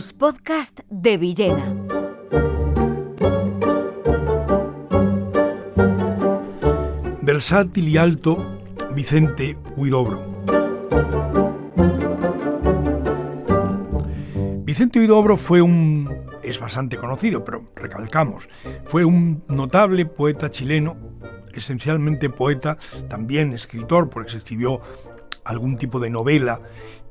Los podcasts de Villena. Versátil y alto, Vicente Huidobro. Vicente Huidobro fue un... es bastante conocido, pero recalcamos, fue un notable poeta chileno, esencialmente poeta, también escritor, porque se escribió algún tipo de novela,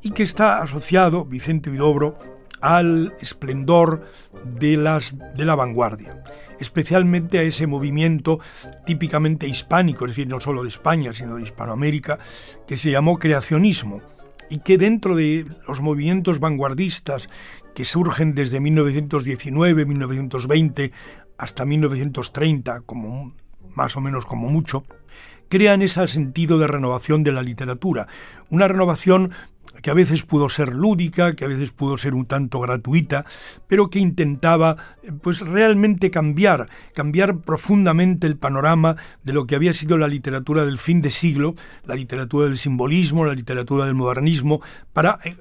y que está asociado, Vicente Huidobro, al esplendor de, las, de la vanguardia, especialmente a ese movimiento típicamente hispánico, es decir, no solo de España, sino de Hispanoamérica, que se llamó creacionismo y que dentro de los movimientos vanguardistas que surgen desde 1919, 1920 hasta 1930, como más o menos como mucho, crean ese sentido de renovación de la literatura, una renovación que a veces pudo ser lúdica, que a veces pudo ser un tanto gratuita, pero que intentaba eh, pues realmente cambiar, cambiar profundamente el panorama de lo que había sido la literatura del fin de siglo, la literatura del simbolismo, la literatura del modernismo, para eh,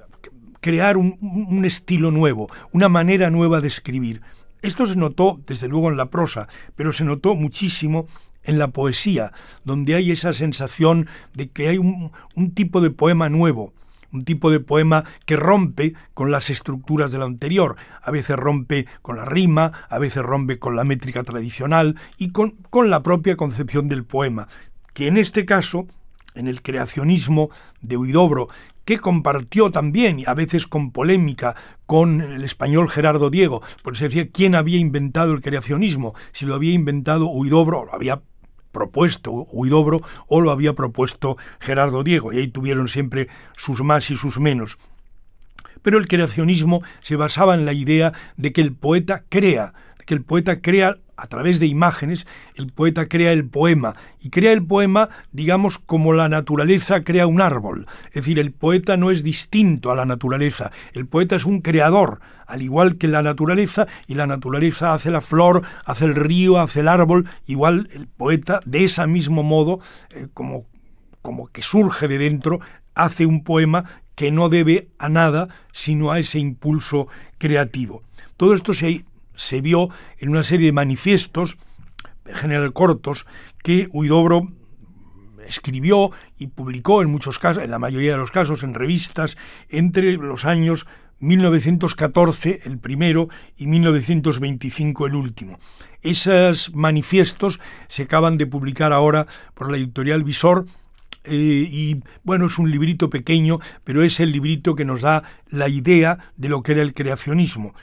crear un, estilo nuevo, una manera nueva de escribir. Esto se notó, desde luego, en la prosa, pero se notó muchísimo en la poesía, donde hay esa sensación de que hay un tipo de poema nuevo, un tipo de poema que rompe con las estructuras de lo anterior, a veces rompe con la rima, a veces rompe con la métrica tradicional y con, con la propia concepción del poema, que en este caso, en el creacionismo de Huidobro, que compartió también, y a veces con polémica, con el español Gerardo Diego, porque se decía quién había inventado el creacionismo, si lo había inventado Huidobro o lo había propuesto Huidobro o lo había propuesto Gerardo Diego, y ahí tuvieron siempre sus más y sus menos. Pero el creacionismo se basaba en la idea de que el poeta crea, que el poeta crea a través de imágenes, el poeta crea el poema y crea el poema, digamos, como la naturaleza crea un árbol. Es decir, el poeta no es distinto a la naturaleza, el poeta es un creador, al igual que la naturaleza, y la naturaleza hace la flor, hace el río, hace el árbol, igual el poeta, de ese mismo modo, eh, como, como que surge de dentro, hace un poema que no debe a nada, sino a ese impulso creativo. Todo esto se se vio en una serie de manifiestos, en general cortos, que Huidobro escribió y publicó en muchos casos, en la mayoría de los casos, en revistas, entre los años 1914 el primero y 1925 el último. Esos manifiestos se acaban de publicar ahora por la editorial Visor eh, y bueno, es un librito pequeño, pero es el librito que nos da la idea de lo que era el creacionismo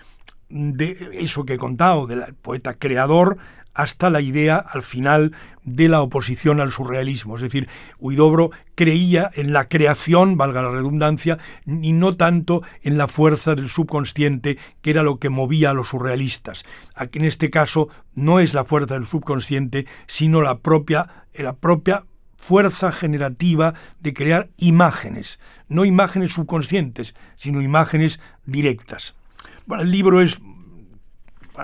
de eso que he contado, del poeta creador, hasta la idea al final de la oposición al surrealismo. Es decir, Huidobro creía en la creación, valga la redundancia, y no tanto en la fuerza del subconsciente, que era lo que movía a los surrealistas. Aquí en este caso no es la fuerza del subconsciente, sino la propia, la propia fuerza generativa de crear imágenes, no imágenes subconscientes, sino imágenes directas. Bueno, el libro es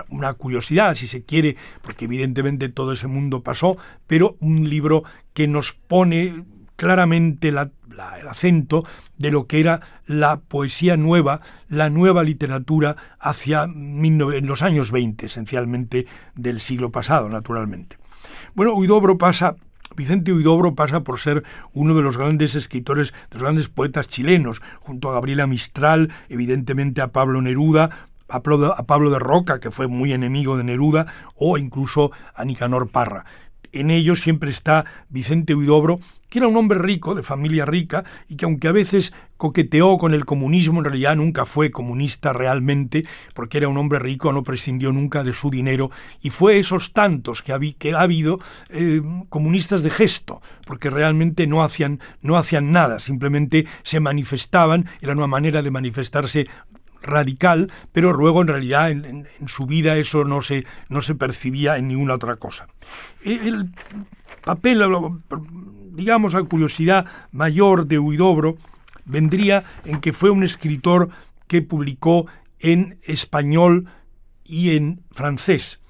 una curiosidad, si se quiere, porque evidentemente todo ese mundo pasó, pero un libro que nos pone claramente el acento de lo que era la poesía nueva, la nueva literatura hacia en los años 20, esencialmente del siglo pasado, naturalmente. Bueno, Huidobro pasa Vicente Huidobro pasa por ser uno de los grandes escritores, de los grandes poetas chilenos, junto a Gabriela Mistral, evidentemente a Pablo Neruda, a Pablo de Roca, que fue muy enemigo de Neruda, o incluso a Nicanor Parra. En ellos siempre está Vicente Huidobro, que era un hombre rico, de familia rica, y que aunque a veces coqueteó con el comunismo, en realidad nunca fue comunista realmente, porque era un hombre rico, no prescindió nunca de su dinero, y fue esos tantos que ha, habido eh, comunistas de gesto, porque realmente no hacían, no hacían nada, simplemente se manifestaban, era una manera de manifestarse radical, pero luego en realidad en, su vida eso no se, no se percibía en ninguna otra cosa. El papel, digamos, la curiosidad mayor de Huidobro vendría en que fue un escritor que publicó en español y en francés.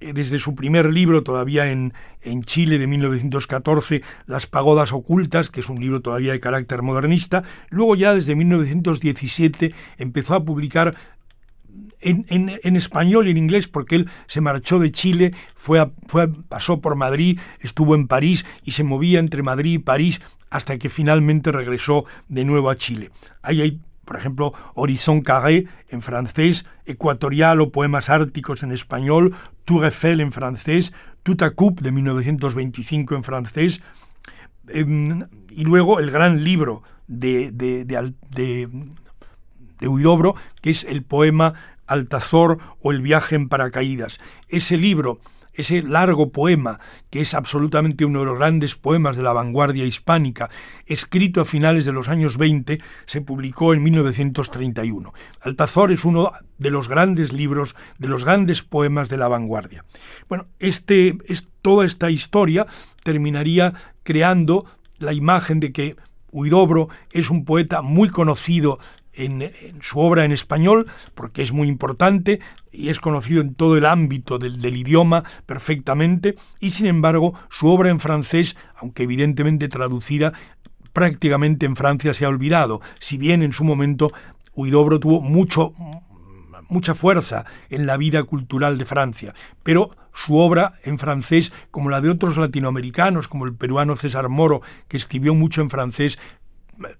Eh, desde su primer libro, todavía en, en, Chile de 1914, Las Pagodas Ocultas, que es un libro todavía de carácter modernista. Luego ya desde 1917 empezó a publicar en, español y en inglés porque él se marchó de Chile, fue, fue pasó por Madrid, estuvo en París y se movía entre Madrid y París hasta que finalmente regresó de nuevo a Chile. Ahí hay, por ejemplo, Horizon Carré en francés, Ecuatorial o Poemas Árticos en español, Tour Eiffel en francés, Tout à Coup de 1925 en francés, em, y luego el gran libro de, de, de, de Huidobro, que es el poema Altazor o El viaje en paracaídas. Ese libro, ese largo poema, que es absolutamente uno de los grandes poemas de la vanguardia hispánica, escrito a finales de los años 20, se publicó en 1931. Altazor es uno de los grandes libros, de los grandes poemas de la vanguardia. Bueno, este, es, toda esta historia terminaría creando la imagen de que Huidobro es un poeta muy conocido en, su obra en español, porque es muy importante y es conocido en todo el ámbito del, del, idioma perfectamente, y sin embargo su obra en francés, aunque evidentemente traducida, prácticamente en Francia se ha olvidado, si bien en su momento Huidobro tuvo mucho, mucha fuerza en la vida cultural de Francia, pero su obra en francés, como la de otros latinoamericanos, como el peruano César Moro, que escribió mucho en francés,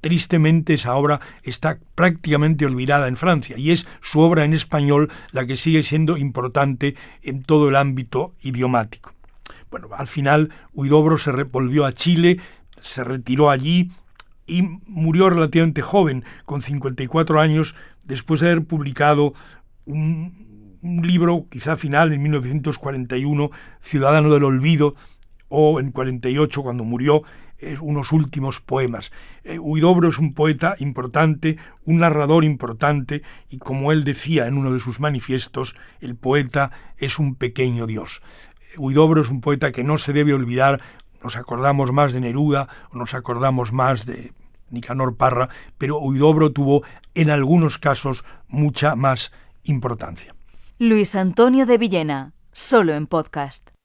tristemente esa obra está prácticamente olvidada en Francia y es su obra en español la que sigue siendo importante en todo el ámbito idiomático. Bueno, al final Huidobro se volvió a Chile, se retiró allí y murió relativamente joven, con 54 años, después de haber publicado un, un libro, quizá final, en 1941, Ciudadano del Olvido, o en 48, cuando murió, unos últimos poemas. Eh, Huidobro es un poeta importante, un narrador importante, y como él decía en uno de sus manifiestos, el poeta es un pequeño Dios. Eh, Huidobro es un poeta que no se debe olvidar, nos acordamos más de Neruda, nos acordamos más de Nicanor Parra, pero Huidobro tuvo en algunos casos mucha más importancia. Luis Antonio de Villena, solo en podcast.